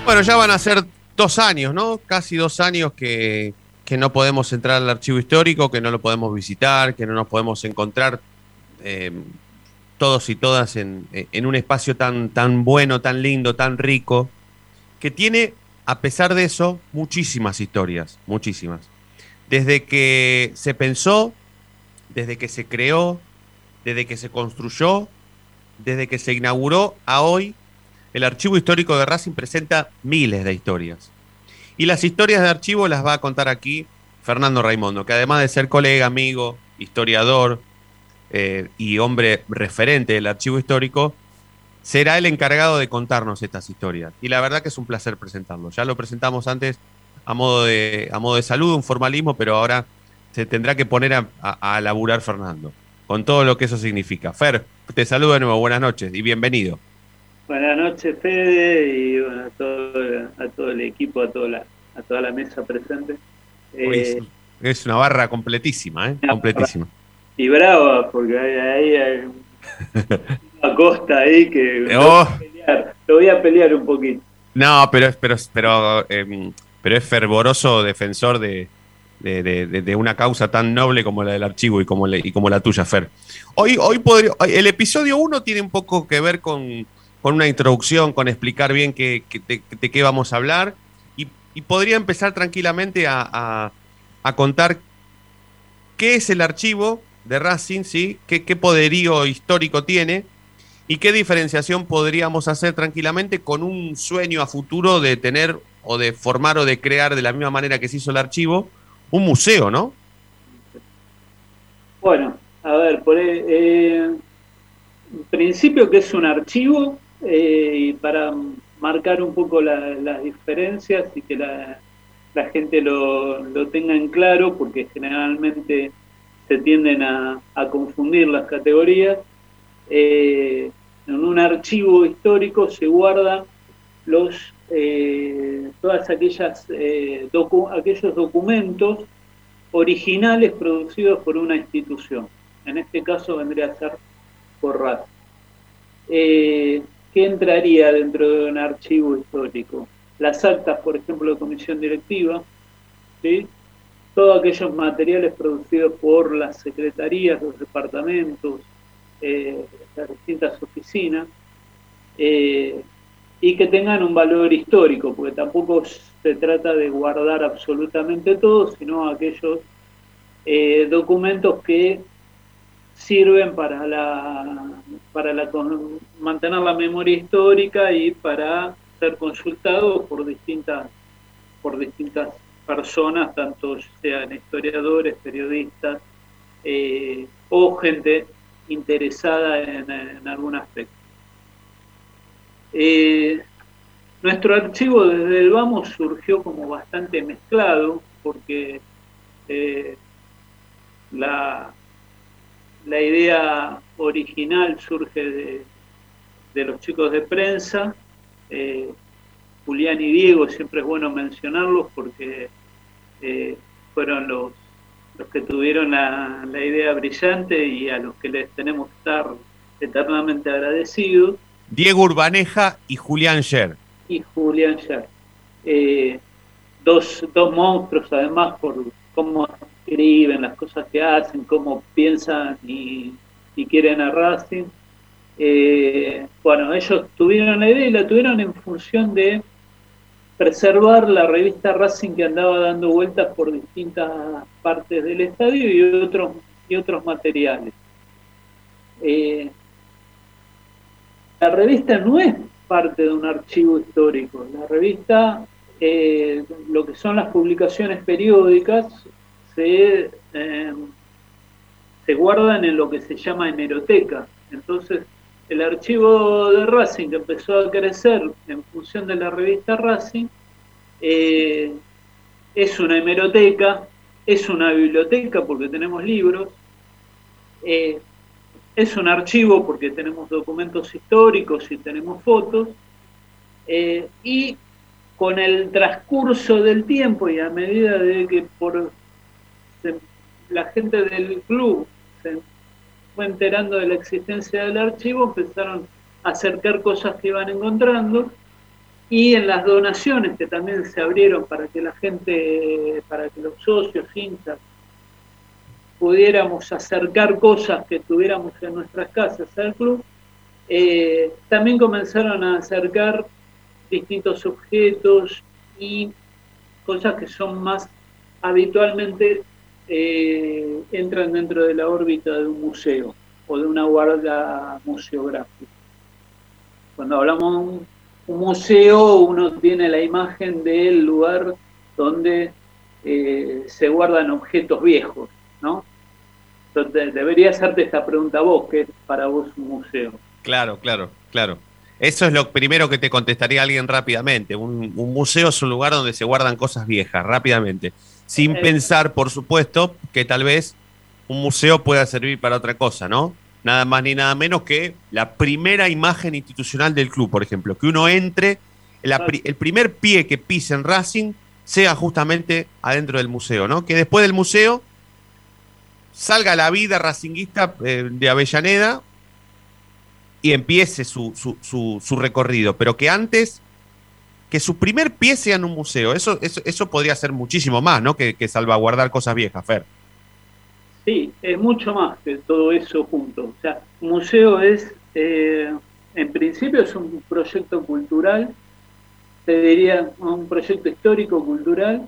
Bueno, ya van a ser dos años, ¿no? Casi dos años que, que no podemos entrar al archivo histórico, que no lo podemos visitar, que no nos podemos encontrar eh, todos y todas en, en un espacio tan, tan bueno, tan lindo, tan rico, que tiene, a pesar de eso, muchísimas historias, muchísimas. Desde que se pensó, desde que se creó, desde que se construyó, desde que se inauguró a hoy, el archivo histórico de Racing presenta miles de historias. Y las historias de archivo las va a contar aquí Fernando Raimondo, que además de ser colega, amigo, historiador eh, y hombre referente del archivo histórico, será el encargado de contarnos estas historias. Y la verdad que es un placer presentarlo. Ya lo presentamos antes a modo de, a modo de saludo, un formalismo, pero ahora se tendrá que poner a, a- a laburar Fernando, con todo lo que eso significa. Fer, te saludo de nuevo, buenas noches y bienvenido. Buenas noches, Fede, y bueno, a, todo, a todo el equipo, a toda la, a toda la mesa presente. Eh, es, una barra completísima, ¿eh? Completísima. y brava, porque ahí, ahí hay (laughs) una costa ahí que lo, Oh. voy a pelear, lo voy a pelear un poquito. No, pero, es- pero, pero, em, pero es fervoroso defensor de, de, de- una causa tan noble como la del archivo y como, la- y como la tuya, Fer. Hoy, hoy podría, hoy- el episodio 1 tiene un poco que ver con, con una introducción, con explicar bien qué, qué- de, qué vamos a hablar. Y, podría empezar tranquilamente a, a- contar qué es el archivo de Racing, ¿sí? ¿Qué, qué poderío histórico tiene y qué diferenciación podríamos hacer tranquilamente con un sueño a futuro de tener o de formar o de crear de la misma manera que se hizo el archivo un museo, ¿no? Bueno, a ver, por, eh, principio que es un archivo, eh, para marcar un poco la- las diferencias y que la, gente lo, lo tenga en claro, porque generalmente se tienden a, a confundir las categorías. Eh, en un archivo histórico se guardan los eh, todas aquellas eh, aquellos documentos originales producidos por una institución. En este caso vendría a ser por RAS. Eh, ¿Qué entraría dentro de un archivo histórico? Las actas, por ejemplo, de comisión directiva, ¿sí? todos aquellos materiales producidos por las secretarías, los departamentos, eh, las distintas oficinas, eh, y que tengan un valor histórico, porque tampoco se trata de guardar absolutamente todo, sino aquellos eh, documentos que sirven para la para la, mantener la memoria histórica y para ser consultados por distintas por distintas personas, tanto sean historiadores, periodistas eh, o gente interesada en, algún aspecto. Eh, nuestro archivo desde el Vamos surgió como bastante mezclado porque eh, la, la idea original surge de, de los chicos de prensa Julián y Diego, siempre es bueno mencionarlos porque eh, fueron los, los que tuvieron la, idea brillante y a los que les tenemos que estar eternamente agradecidos. Diego Urbaneja y Julián Scher. Y Julián Scher. Eh, dos, dos monstruos además por cómo escriben, las cosas que hacen, cómo piensan y, quieren a Racing. Eh, bueno, ellos tuvieron la idea y la tuvieron en función de preservar la revista Racing que andaba dando vueltas por distintas partes del estadio y otros, y otros materiales. Eh, la revista no es parte de un archivo histórico, la revista, eh, lo que son las publicaciones periódicas, se, eh, se guardan en lo que se llama hemeroteca. Entonces, el archivo de Racing que empezó a crecer en función de la revista Racing eh, es una hemeroteca, es una biblioteca porque tenemos libros, es un archivo porque tenemos documentos históricos y tenemos fotos, y con el transcurso del tiempo y a medida de que por la gente del club se fue enterando de la existencia del archivo, empezaron a acercar cosas que iban encontrando y en las donaciones que también se abrieron para que la gente, para que los socios, hinchas, pudiéramos acercar cosas que tuviéramos en nuestras casas al club, eh, también comenzaron a acercar distintos objetos y cosas que son más habitualmente eh, entran dentro de la órbita de un museo o de una guarda museográfica. Cuando hablamos de un, museo, uno tiene la imagen del lugar donde eh, se guardan objetos viejos, ¿no? Entonces, debería hacerte esta pregunta a vos, ¿qué es para vos un museo? Claro, claro, claro. Eso es lo primero que te contestaría alguien rápidamente. Un, un museo es un lugar donde se guardan cosas viejas, rápidamente sin pensar, por supuesto, que tal vez un museo pueda servir para otra cosa, ¿no? Nada más ni nada menos que la primera imagen institucional del club, por ejemplo, que uno entre, el primer pie que pise en Racing sea justamente adentro del museo, ¿no? Que después del museo salga la vida racinguista eh, de Avellaneda y empiece su, su, su recorrido, pero que antes que su primer pie sea en un museo. Eso, eso, eso podría ser muchísimo más, ¿no? Que, salvaguardar cosas viejas, Fer. Sí, es mucho más que todo eso junto. O sea, un museo es, eh, en principio es un proyecto cultural, se diría un proyecto histórico cultural,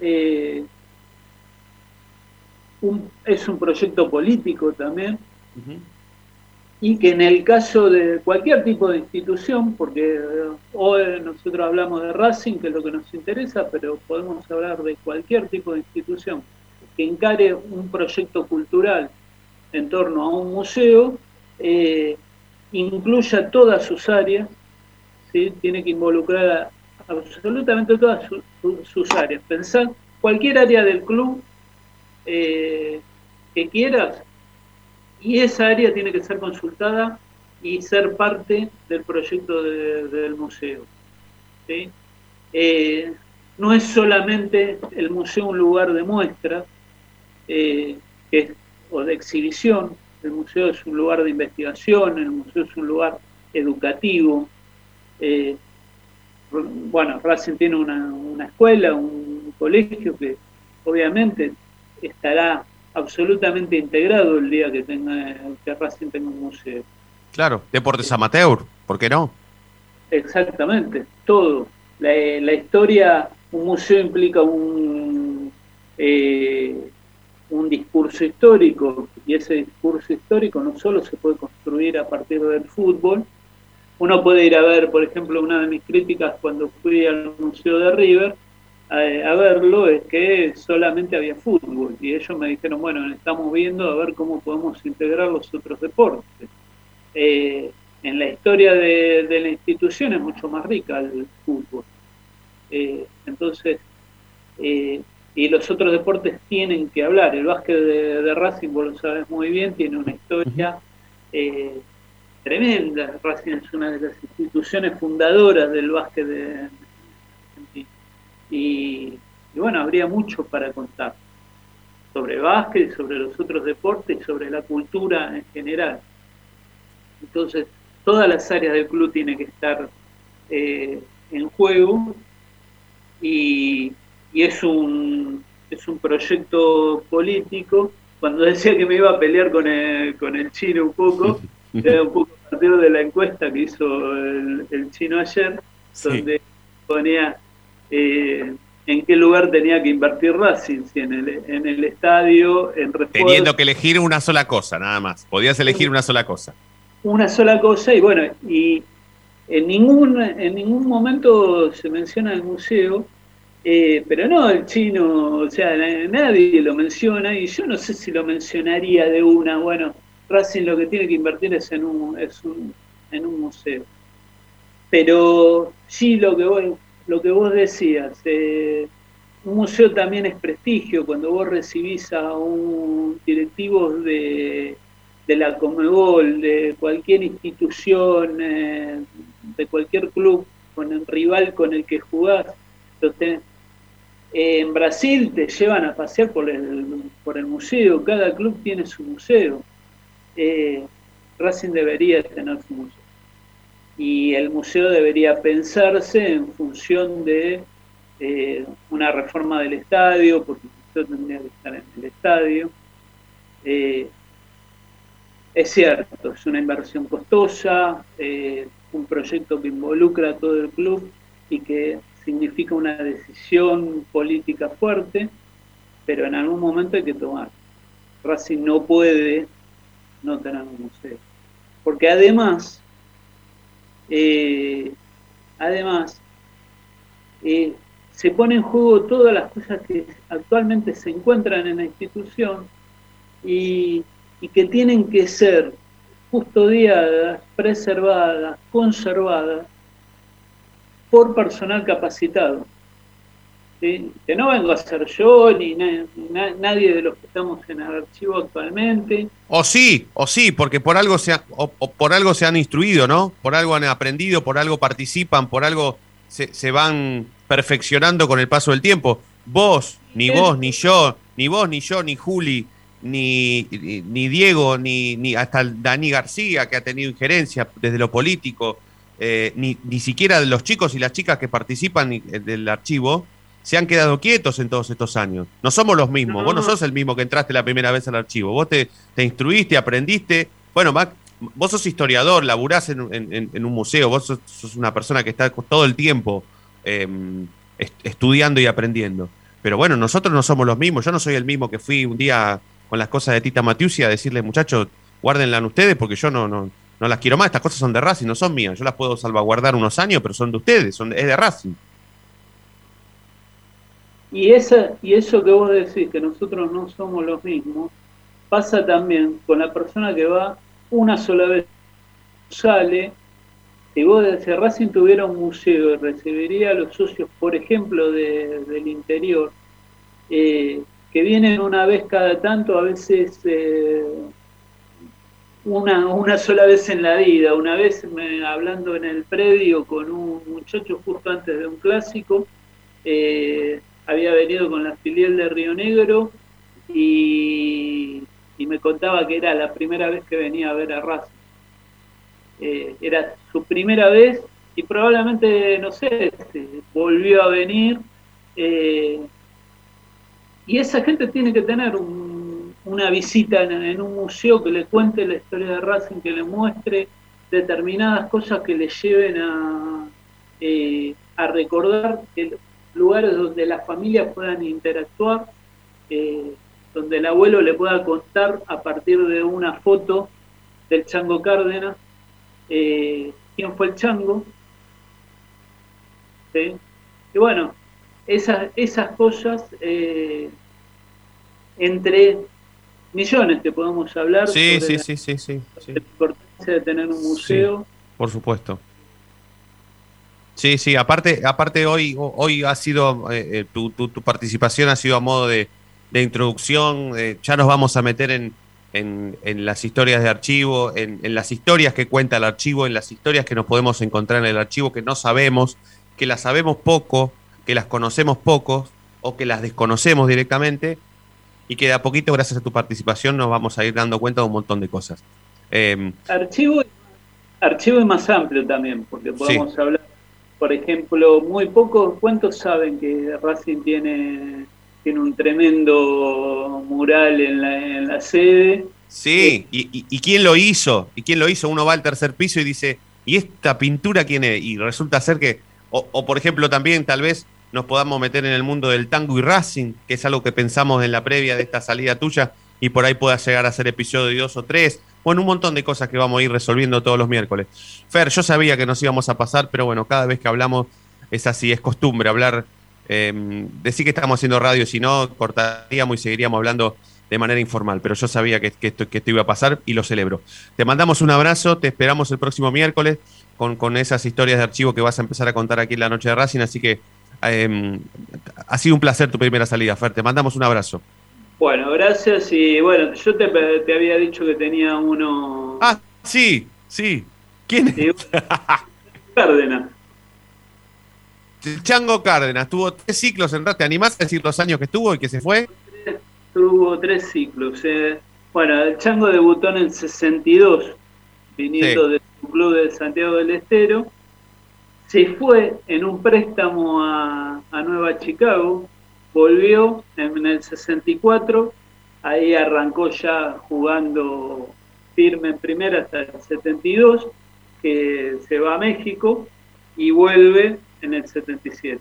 eh, es un proyecto político también, y que en el caso de cualquier tipo de institución, porque eh, hoy nosotros hablamos de Racing, que es lo que nos interesa, pero podemos hablar de cualquier tipo de institución que encare un proyecto cultural en torno a un museo, eh, incluya todas sus áreas, ¿sí? tiene que involucrar absolutamente todas sus áreas. Pensar cualquier área del club eh, que quieras, y esa área tiene que ser consultada y ser parte del proyecto del museo. Eh, no es solamente el museo un lugar de muestra eh, o de exhibición, el museo es un lugar de investigación, el museo es un lugar educativo. Eh, bueno, Racing tiene una escuela, un colegio que obviamente estará absolutamente integrado el día que tenga que Racing tenga un museo. Claro, deportes amateur, ¿por qué no? Exactamente, todo. La, la historia, un museo implica un, eh, un discurso histórico y ese discurso histórico no solo se puede construir a partir del fútbol, uno puede ir a ver, por ejemplo, una de mis críticas cuando fui al Museo de River, a, verlo es que solamente había fútbol y ellos me dijeron, bueno, estamos viendo a ver cómo podemos integrar los otros deportes. Eh, en la historia de, la institución es mucho más rica el fútbol. Eh, entonces, eh, y los otros deportes tienen que hablar. El básquet de, Racing, vos lo sabes muy bien, tiene una historia tremenda. Racing es una de las instituciones fundadoras del básquet de, y, bueno, habría mucho para contar sobre básquet, sobre los otros deportes, y sobre la cultura en general. Entonces, todas las áreas del club tienen que estar eh, en juego y, es, un, es un proyecto político. Cuando decía que me iba a pelear con el, con el chino un poco, (laughs) era un poco a partir de la encuesta que hizo el, chino ayer, donde ponía eh, en qué lugar tenía que invertir Racing, si en el, en el estadio, en Teniendo que elegir una sola cosa, nada más. Podías elegir una sola cosa. Una sola cosa, y bueno, y en ningún, en ningún momento se menciona el museo, eh, pero no el chino, o sea, nadie lo menciona, y yo no sé si lo mencionaría de una, bueno, Racing lo que tiene que invertir es en un, es un, en un museo. Pero sí lo que voy, lo que vos decías, eh, un museo también es prestigio cuando vos recibís a un directivo de, la Comebol, de cualquier institución, eh, de cualquier club, con el rival con el que jugás. Entonces, en Brasil te llevan a pasear por el, por el museo, cada club tiene su museo. Eh, Racing debería tener su museo y el museo debería pensarse en función de eh, una reforma del estadio, porque el museo tendría que estar en el estadio. Eh, es cierto, es una inversión costosa, eh, un proyecto que involucra a todo el club y que significa una decisión política fuerte, pero en algún momento hay que tomar. Racing no puede no tener un museo. Porque además eh, además, eh, se pone en juego todas las cosas que actualmente se encuentran en la institución y, que tienen que ser custodiadas, preservadas, conservadas por personal capacitado que no vengo a ser yo ni nadie de los que estamos en el archivo actualmente. O sí, o sí, porque por algo se por algo se han instruido, ¿no? Por algo han aprendido, por algo participan, por algo se, van perfeccionando con el paso del tiempo. Vos, ni vos, ni yo, ni vos, ni yo, ni Juli, ni, ni, Diego, ni, ni hasta Dani García, que ha tenido injerencia desde lo político, eh, ni, ni siquiera los chicos y las chicas que participan del archivo, se han quedado quietos en todos estos años. No somos los mismos. Vos no sos el mismo que entraste la primera vez al archivo. Vos te, te instruiste, aprendiste. Bueno, Mac, vos sos historiador, laburás en, un museo, vos sos, una persona que está todo el tiempo em, estudiando y aprendiendo. Pero bueno, nosotros no somos los mismos. Yo no soy el mismo que fui un día con las cosas de Tita Matiusi a decirle, muchachos, guárdenlas ustedes porque yo no, no, no las quiero más. Estas cosas son de Racing, no son mías. Yo las puedo salvaguardar unos años, pero son de ustedes, son, es de Racing. Y, esa, y eso que vos decís, que nosotros no somos los mismos, pasa también con la persona que va una sola vez, sale, si vos si Racing tuviera un museo y recibiría a los socios, por ejemplo, del interior, eh, que vienen una vez cada tanto, a veces eh, una, una sola vez en la vida. Una vez me, hablando en el predio con un muchacho justo antes de un clásico, eh, había venido con la filial de Río Negro y, me contaba que era la primera vez que venía a ver a Racing. Eh, era su primera vez y probablemente, no sé, este, volvió a venir. Eh, y esa gente tiene que tener una visita en, un museo que le cuente la historia de Racing, que le muestre determinadas cosas que le lleven a, eh, a recordar lugares donde las familias puedan interactuar, eh, donde el abuelo le pueda contar a partir de una foto del Chango Cárdenas quién fue el Chango, y bueno, esas, esas cosas, eh, entre millones que podemos hablar sí, sí, sí, sí, sí, la importancia de tener un museo. por supuesto. Sí, sí, aparte, aparte hoy, hoy ha sido, eh, eh, tu, tu, participación ha sido a modo de, de introducción, ya nos vamos a meter en, en, en las historias de archivo, en, en, las historias que cuenta el archivo, en las historias que nos podemos encontrar en el archivo que no sabemos, que las sabemos poco, que las conocemos poco o que las desconocemos directamente y que de a poquito, gracias a tu participación, nos vamos a ir dando cuenta de un montón de cosas. Em, archivo, archivo es más amplio también, porque podemos hablar, por ejemplo, muy pocos, ¿cuántos saben que Racing tiene, tiene un tremendo mural en la, en la sede? Sí, y, y, quién lo hizo? ¿Y quién lo hizo? Uno va al tercer piso y dice, ¿y esta pintura quién es? Y resulta ser que o, por ejemplo, también tal vez nos podamos meter en el mundo del tango y Racing, que es algo que pensamos en la previa de esta salida tuya, y por ahí pueda llegar a ser episodio dos o tres. Bueno, un montón de cosas que vamos a ir resolviendo todos los miércoles. Fer, yo sabía que nos íbamos a pasar, pero bueno, cada vez que hablamos es así, es costumbre hablar, eh, decir que estamos haciendo radio, si no, cortaríamos y seguiríamos hablando de manera informal, pero yo sabía que, esto, que esto iba a pasar y lo celebro. Te mandamos un abrazo, te esperamos el próximo miércoles con, esas historias de archivo que vas a empezar a contar aquí en la noche de Racing. Así que em, ha sido un placer tu primera salida, Fer. Te mandamos un abrazo. Bueno, gracias. Y bueno, yo te, había dicho que tenía uno. Ah, sí, sí. ¿Quién es? Cárdenas. Chango Cárdenas. Tuvo tres ciclos en ¿Te animás a decir los años que estuvo y que se fue? Tuvo tres ciclos. Eh. Bueno, el Chango debutó en el 62, viniendo de club de Santiago del Estero, se fue en un préstamo a, Nueva Chicago, volvió en, el 64, ahí arrancó ya jugando firme en primera hasta el 72, que se va a México y vuelve en el 77.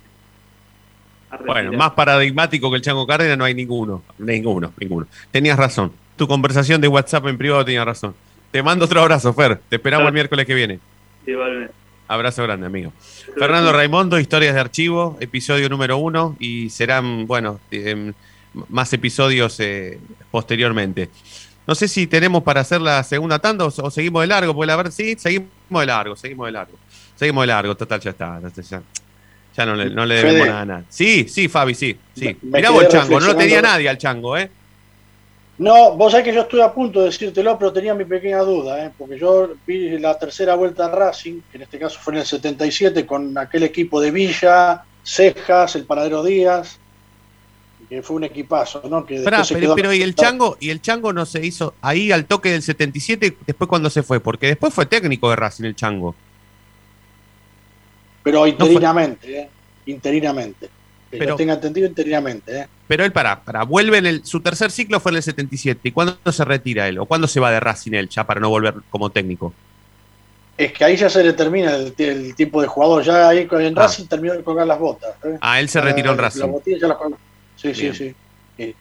Bueno, más paradigmático que el Chango Cárdenas no hay ninguno, ninguno, ninguno. Tenías razón. Tu conversación de WhatsApp en privado tenía razón. Te mando otro abrazo, Fer. Te esperamos el miércoles que viene. Igualmente. Abrazo grande, amigo. Fernando Raimondo, Historias de Archivo, episodio número uno, y serán, bueno, em, más episodios eh, posteriormente. No sé si tenemos para hacer la segunda tanda o, seguimos de largo, porque la verdad, sí, seguimos de largo, seguimos de largo. Seguimos de largo, total, ya está. Ya, no, le, no le debemos nada, nada. Sí, sí, Fabi, sí. sí. Mirá vos el chango, no lo tenía nadie al chango, ¿eh? No, vos sabés que yo estuve a punto de decírtelo, pero tenía mi pequeña duda, ¿eh? porque yo vi la tercera vuelta a Racing, que en este caso fue en el 77, con aquel equipo de Villa, Cejas, el Paradero Díaz, que fue un equipazo, ¿no? Que pero, pero y el Chango, y el Chango no se hizo ahí al toque del 77, después cuando se fue, porque después fue técnico de Racing el Chango. Pero interinamente, ¿eh? Interinamente. Que pero, tenga entendido interinamente, ¿eh? Pero él, para, para, vuelve en el, su tercer ciclo fue en el 77. ¿Y cuándo se retira él? ¿O cuándo se va de Racing él ya para no volver como técnico? Es que ahí ya se le termina el, tiempo de jugador. Ya ahí en ah. Racing terminó de colgar las botas. ¿eh? Ah, él se retiró en Racing. sí, sí, sí,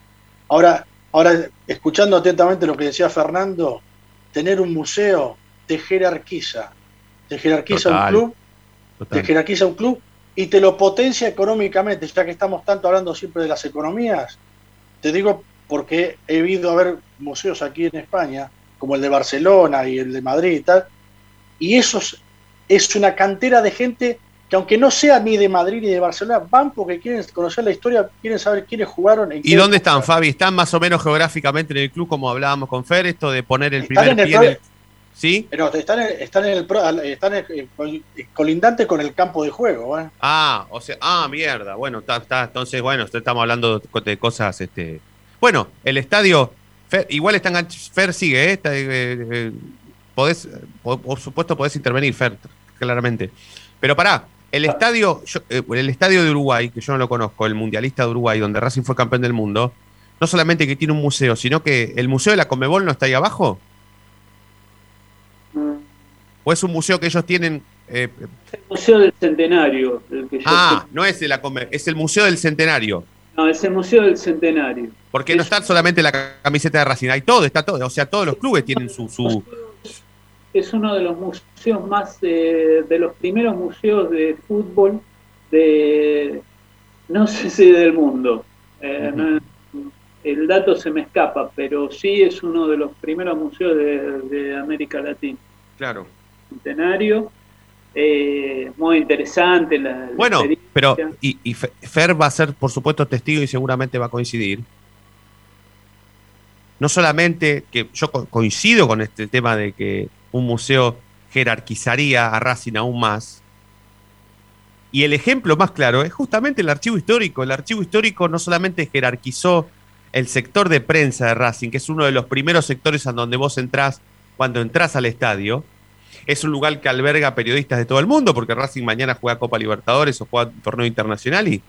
Ahora, ahora, escuchando atentamente lo que decía Fernando, tener un museo te jerarquiza. Te jerarquiza un club. Te jerarquiza un club y te lo potencia económicamente, ya que estamos tanto hablando siempre de las economías. Te digo porque he visto a ver museos aquí en España, como el de Barcelona y el de Madrid y tal, y eso es, una cantera de gente que aunque no sea ni de Madrid ni de Barcelona, van porque quieren conocer la historia, quieren saber quiénes jugaron. En ¿Y dónde están, Fabi? ¿Están más o menos geográficamente en el club, como hablábamos con Fer, esto de poner el primer en el pie en el... ¿Sí? Pero están están en el están en- eh, col- colindantes con el campo de juego. ¿eh? Ah, o sea, ah, mierda. Bueno, está, está, entonces, bueno, estamos hablando de cosas, este. Bueno, el estadio, Fer, igual están, Fer sigue, ¿eh? Está, eh, eh, podés, por, por supuesto, podés intervenir, Fer, claramente. Pero pará, el estadio, yo- eh, el estadio de Uruguay, que yo no lo conozco, el Mundialista de Uruguay, donde Racing fue campeón del mundo, no solamente que tiene un museo, sino que el museo de la Comebol no está ahí abajo. ¿O es un museo que ellos tienen eh, El Museo del Centenario. el que yo Ah, no es de la es el Museo del Centenario. No, es el Museo del Centenario. Porque no está solamente la camiseta de Racing, hay todo, está todo. O sea, todos los clubes tienen su. su Es uno de los museos más, eh, de los primeros museos de fútbol de, no sé si del mundo. Eh, no- el dato se me escapa, pero sí es uno de los primeros museos de, de América Latina. claro. Centenario, eh, muy interesante. La, Bueno, pero. Y, y Fe- Fer va a ser, por supuesto, testigo y seguramente va a coincidir. No solamente que yo co- coincido con este tema de que un museo jerarquizaría a Racing aún más. Y el ejemplo más claro es justamente el archivo histórico. El archivo histórico no solamente jerarquizó el sector de prensa de Racing, que es uno de los primeros sectores en donde vos entrás cuando entrás al estadio. Es un lugar que alberga periodistas de todo el mundo, porque Racing mañana juega Copa Libertadores o juega torneo internacional y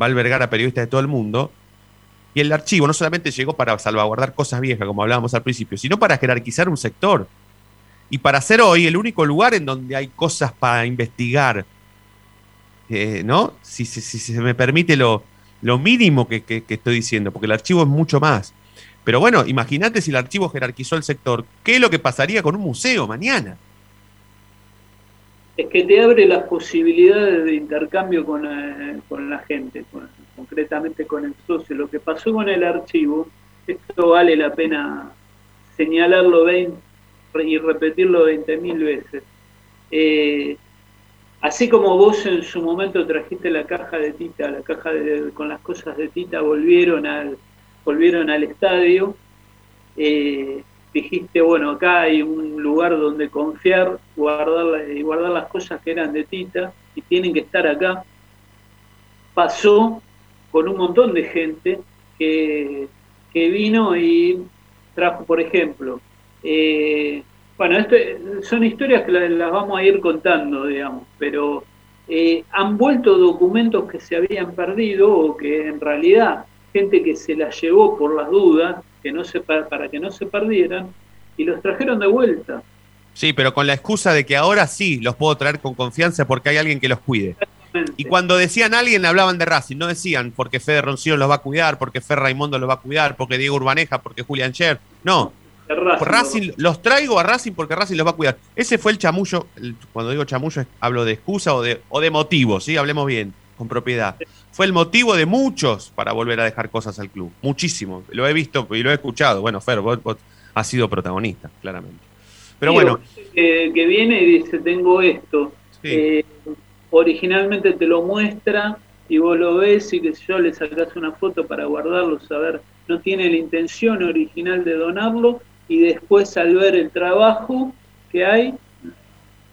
va a albergar a periodistas de todo el mundo. Y el archivo no solamente llegó para salvaguardar cosas viejas, como hablábamos al principio, sino para jerarquizar un sector. Y para ser hoy el único lugar en donde hay cosas para investigar, eh, ¿no? Si, si- se me permite lo, lo mínimo que, que- que estoy diciendo, porque el archivo es mucho más. Pero bueno, imagínate si el archivo jerarquizó el sector, ¿qué es lo que pasaría con un museo mañana? Es que te abre las posibilidades de intercambio con, eh, con la gente, con- concretamente con el socio. Lo que pasó con el archivo, esto vale la pena señalarlo 20 y repetirlo 20.000 veces. Eh, así como vos en su momento trajiste la caja de Tita, la caja de- con las cosas de Tita volvieron al, volvieron al estadio, eh, dijiste, bueno, acá hay un lugar donde confiar guardar, y guardar las cosas que eran de Tita y tienen que estar acá. Pasó con un montón de gente que, que vino y trajo, por ejemplo, eh, bueno, esto, son historias que la- las vamos a ir contando, digamos, pero eh, han vuelto documentos que se habían perdido o que en realidad gente que se las llevó por las dudas, que no se, pa- para que no se perdieran, y los trajeron de vuelta. Sí, pero con la excusa de que ahora sí los puedo traer con confianza porque hay alguien que los cuide. Y cuando decían alguien, hablaban de Racing, no decían porque Fede Roncillo los va a cuidar, porque Fer Raimundo los va a cuidar, porque Diego Urbaneja, porque Julián Scher. No. Racing, Racing, los traigo a Racing porque Racing los va a cuidar. Ese fue el chamullo. cuando digo chamullo, hablo de excusa o de, o de motivo, ¿sí? Hablemos bien, con propiedad. Fue el motivo de muchos para volver a dejar cosas al club. Muchísimo. Lo he visto y lo he escuchado. Bueno, Fer, vos, vos has sido protagonista, claramente. Pero bueno, que viene y dice, tengo esto. Eh, originalmente te lo muestra y vos lo ves y que si yo le sacás una foto para guardarlo, saber, no tiene la intención original de donarlo y después al ver el trabajo que hay,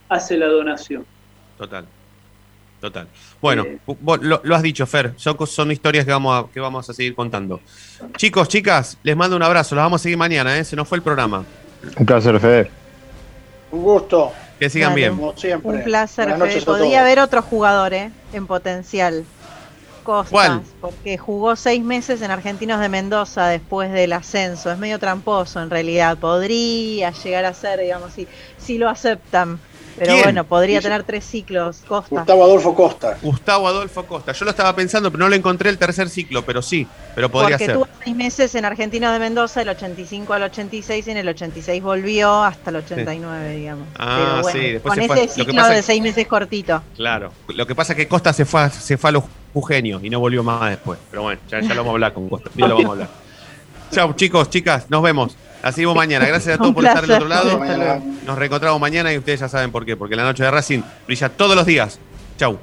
hace la donación. Total. Total. Bueno, vos lo, lo has dicho, Fer. Son, historias que vamos, a, que vamos a seguir contando. Chicos, chicas, les mando un abrazo. Los vamos a seguir mañana, ¿eh? Se nos fue el programa. Un placer, Fede. Un gusto. Que sigan Dale. bien. Como siempre. Un placer, Fede. noches a Podía todos. haber otro jugador ¿eh? en potencial. Costas, ¿Cuál? porque jugó seis meses en Argentinos de Mendoza después del ascenso. Es medio tramposo en realidad. Podría llegar a ser, digamos, si, si lo aceptan. Pero ¿Quién? bueno, podría tener tres ciclos. Costa. Gustavo Adolfo Costa. Gustavo Adolfo Costa. Yo lo estaba pensando, pero no lo encontré el tercer ciclo, pero sí, pero podría Porque ser. tuvo seis meses en Argentinos de Mendoza, del 85 al 86, y en el 86 volvió hasta el 89, digamos. Ah, Pero bueno, sí, después con se fue. ese Lo que ciclo pasa de seis meses cortito. Claro. Lo que pasa es que Costa se fue a, se fue a los Jujeños y no volvió más después. Pero bueno, ya, ya lo vamos a hablar con Costa. Ya lo vamos a hablar. (laughs) Chao, chicos, chicas, nos vemos. Así vemos mañana. Gracias a todos por estar del otro lado. Nos reencontramos mañana y ustedes ya saben por qué. Porque la noche de Racing brilla todos los días Chau.